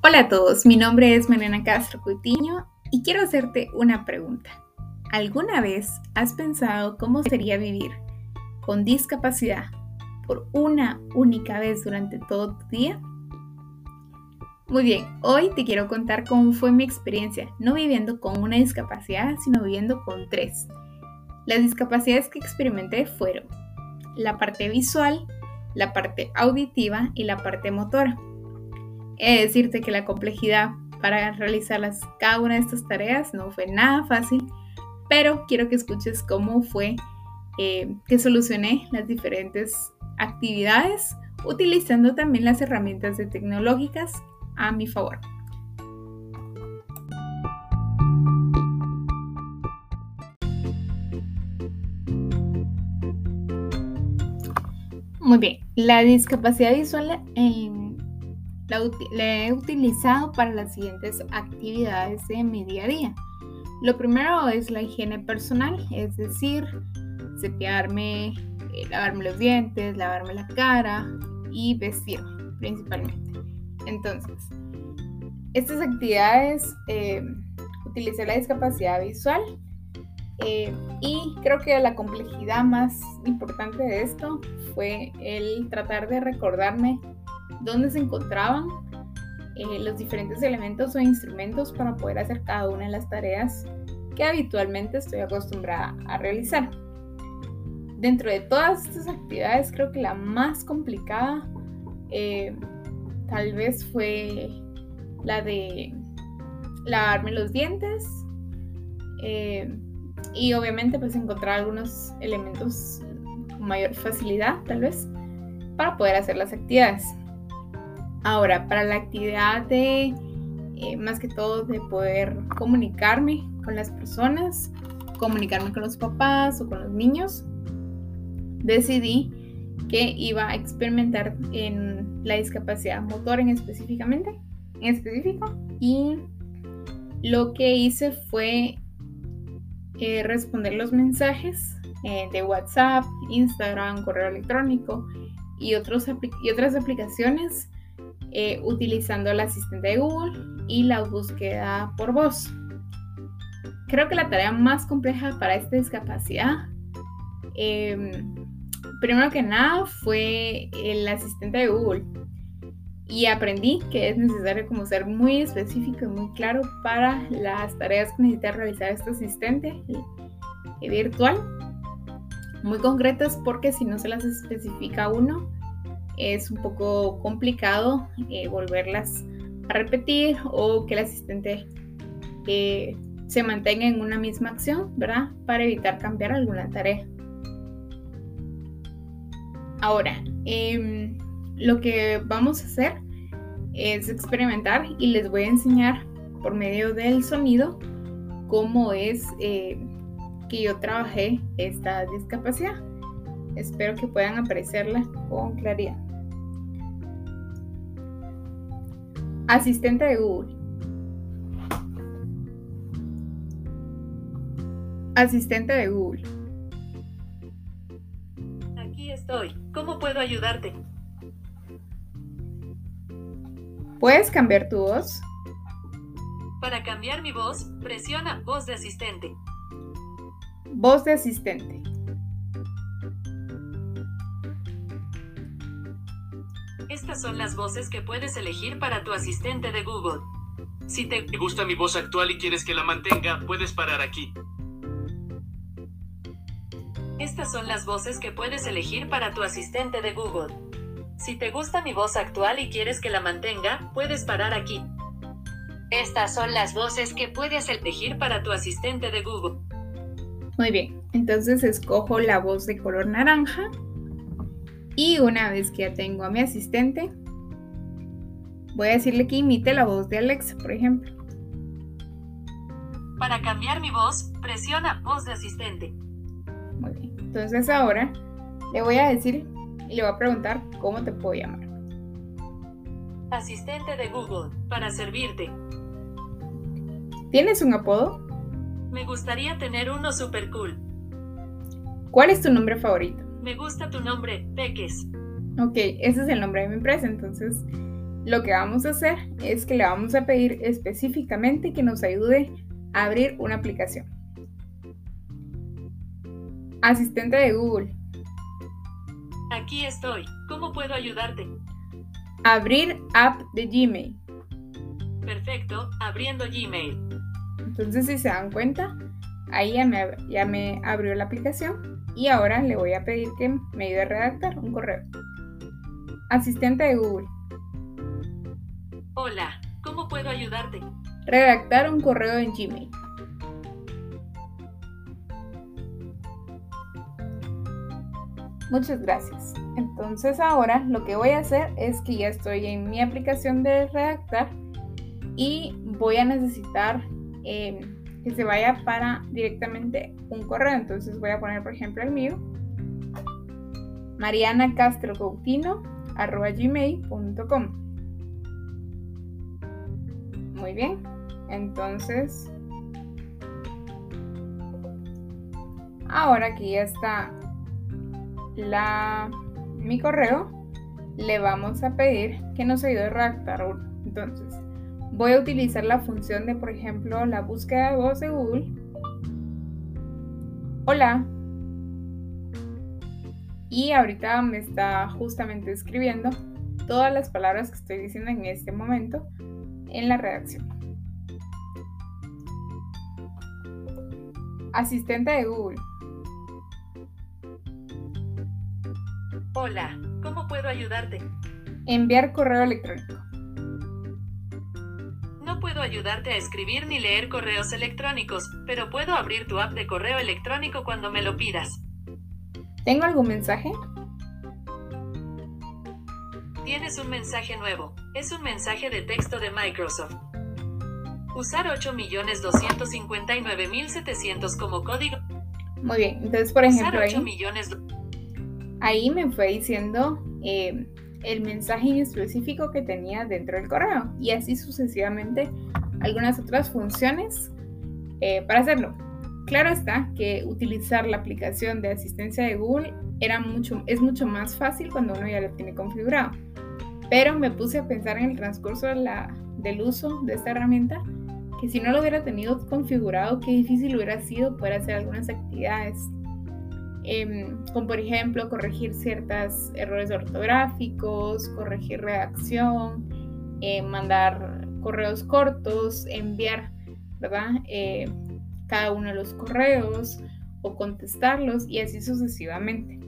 Hola a todos, mi nombre es Mariana Castro Coutinho y quiero hacerte una pregunta. ¿Alguna vez has pensado cómo sería vivir con discapacidad por una única vez durante todo tu día? Muy bien, hoy te quiero contar cómo fue mi experiencia, no viviendo con una discapacidad, sino viviendo con tres. Las discapacidades que experimenté fueron la parte visual, la parte auditiva y la parte motora. He de decirte que la complejidad para realizar cada una de estas tareas no fue nada fácil, pero quiero que escuches cómo fue eh, que solucioné las diferentes actividades utilizando también las herramientas tecnológicas a mi favor. Muy bien, la discapacidad visual la, he utilizado para las siguientes actividades de mi día a día. Lo primero es la higiene personal, es decir, cepillarme, eh, lavarme los dientes, lavarme la cara y vestirme principalmente. Entonces, estas actividades eh, utilicé la discapacidad visual eh, y creo que la complejidad más importante de esto fue el tratar de recordarme dónde se encontraban eh, los diferentes elementos o instrumentos para poder hacer cada una de las tareas que habitualmente estoy acostumbrada a realizar. Dentro de todas estas actividades creo que la más complicada eh, tal vez fue la de lavarme los dientes y obviamente pues encontrar algunos elementos con mayor facilidad tal vez para poder hacer las actividades. Ahora, para la actividad de eh, más que todo de poder comunicarme con las personas, comunicarme con los papás o con los niños, decidí que iba a experimentar en la discapacidad motor en específicamente, en específico, y lo que hice fue eh, responder los mensajes eh, de WhatsApp, Instagram, correo electrónico y, otros y otras aplicaciones eh, utilizando el asistente de Google y la búsqueda por voz. Creo que la tarea más compleja para esta discapacidad, em, primero que nada, fue el asistente de Google y aprendí que es necesario como ser muy específico y muy claro para las tareas que necesita realizar este asistente virtual, muy concretas porque si no se las especifica uno es un poco complicado eh, volverlas a repetir o que el asistente eh, se mantenga en una misma acción, ¿verdad? Para evitar cambiar alguna tarea. Ahora, eh, lo que vamos a hacer es experimentar y les voy a enseñar por medio del sonido cómo es eh, que yo trabajé esta discapacidad. Espero que puedan apreciarla con claridad. Asistente de Google. Asistente de Google. Aquí estoy. ¿Cómo puedo ayudarte? ¿Puedes cambiar tu voz? Para cambiar mi voz, presiona voz de asistente. Voz de asistente. Estas son las voces que puedes elegir para tu asistente de Google. Si te gusta mi voz actual y quieres que la mantenga, puedes parar aquí. Estas son las voces que puedes elegir para tu asistente de Google. Si te gusta mi voz actual y quieres que la mantenga, puedes parar aquí. Estas son las voces que puedes elegir para tu asistente de Google. Muy bien, entonces escojo la voz de color naranja y una vez que ya tengo a mi asistente, voy a decirle que imite la voz de Alexa, por ejemplo. Para cambiar mi voz, presiona voz de asistente. Muy bien, entonces ahora le voy a decir y le voy a preguntar cómo te puedo llamar. Asistente de Google, para servirte. ¿Tienes un apodo? Me gustaría tener uno super cool. ¿Cuál es tu nombre favorito? Me gusta tu nombre, Peques. Ok, ese es el nombre de mi empresa, entonces lo que vamos a hacer es que le vamos a pedir específicamente que nos ayude a abrir una aplicación. Asistente de Google. Aquí estoy. ¿Cómo puedo ayudarte? Abrir app de Gmail. Perfecto, abriendo Gmail. Entonces, si se dan cuenta, ahí ya me, ya me abrió la aplicación y ahora le voy a pedir que me ayude a redactar un correo. Asistente de Google. Hola, ¿cómo puedo ayudarte? Redactar un correo en Gmail. Muchas gracias. Entonces ahora lo que voy a hacer es que ya estoy en mi aplicación de redactar y voy a necesitar eh, que se vaya para directamente un correo. Entonces voy a poner por ejemplo el mío. Mariana Castro gmail.com Muy bien. Entonces ahora que ya está la, mi correo, le vamos a pedir que nos ayude a redactar uno. Entonces, voy a utilizar la función de, por ejemplo, la búsqueda de voz de Google. Hola. Y ahorita me está justamente escribiendo todas las palabras que estoy diciendo en este momento en la redacción. Asistente de Google. Hola, ¿cómo puedo ayudarte? Enviar correo electrónico. No puedo ayudarte a escribir ni leer correos electrónicos, pero puedo abrir tu app de correo electrónico cuando me lo pidas. ¿Tengo algún mensaje? Tienes un mensaje nuevo. Es un mensaje de texto de Microsoft. Usar 8.259.700 como código. Muy bien, entonces por ejemplo Usar 8 ahí, ahí me fue diciendo eh, el mensaje en específico que tenía dentro del correo y así sucesivamente algunas otras funciones eh, para hacerlo. Claro está que utilizar la aplicación de asistencia de Google era mucho, es mucho más fácil cuando uno ya lo tiene configurado. Pero me puse a pensar en el transcurso del uso de esta herramienta que si no lo hubiera tenido configurado, qué difícil hubiera sido poder hacer algunas actividades. Em, como por ejemplo corregir ciertos errores ortográficos, corregir redacción, eh, mandar correos cortos, enviar. Eh, cada uno de los correos o contestarlos y así sucesivamente.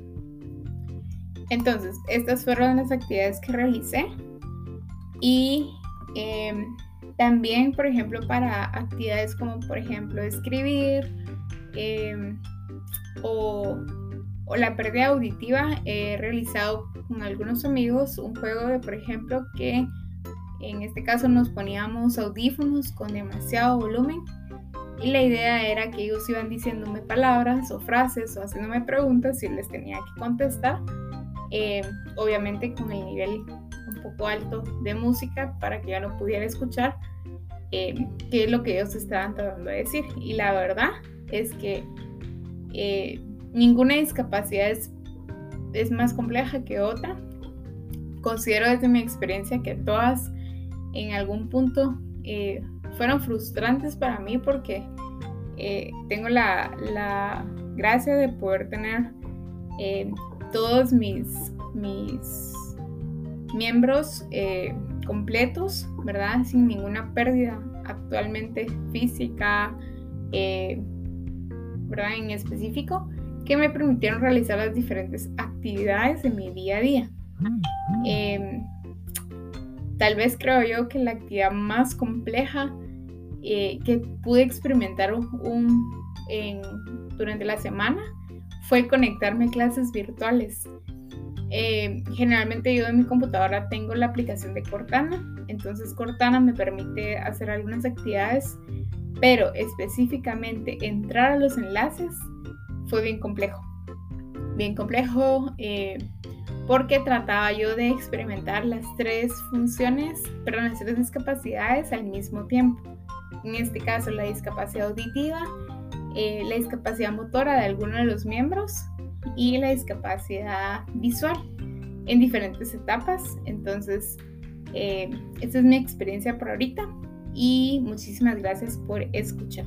Entonces, estas fueron las actividades que realicé y em, también, por ejemplo, para actividades como, por ejemplo, escribir em, o, o la pérdida auditiva, he realizado con algunos amigos un juego de, por ejemplo, que en este caso nos poníamos audífonos con demasiado volumen y la idea era que ellos iban diciéndome palabras o frases o haciéndome preguntas y les tenía que contestar, eh, obviamente con el nivel un poco alto de música para que ya no pudiera escuchar eh, qué es lo que ellos estaban tratando de decir. Y la verdad es que eh, ninguna discapacidad es, es más compleja que otra. Considero desde mi experiencia que todas en algún punto eh, fueron frustrantes para mí porque eh, tengo la, la, gracia de poder tener todos mis, mis miembros completos, ¿verdad? Sin ninguna pérdida actualmente física, ¿verdad? En específico, que me permitieron realizar las diferentes actividades de mi día a día. Eh, tal vez creo yo que la actividad más compleja eh, que pude experimentar un, un, en, durante la semana fue conectarme a clases virtuales. Eh, generalmente yo en mi computadora tengo la aplicación de Cortana, entonces Cortana me permite hacer algunas actividades, pero específicamente entrar a los enlaces fue bien complejo. Bien complejo eh, porque trataba yo de experimentar las tres funciones, perdón, las tres discapacidades al mismo tiempo. En este caso la discapacidad auditiva, eh, la discapacidad motora de alguno de los miembros y la discapacidad visual en diferentes etapas. Entonces, Eh, esta es mi experiencia por ahorita y muchísimas gracias por escuchar.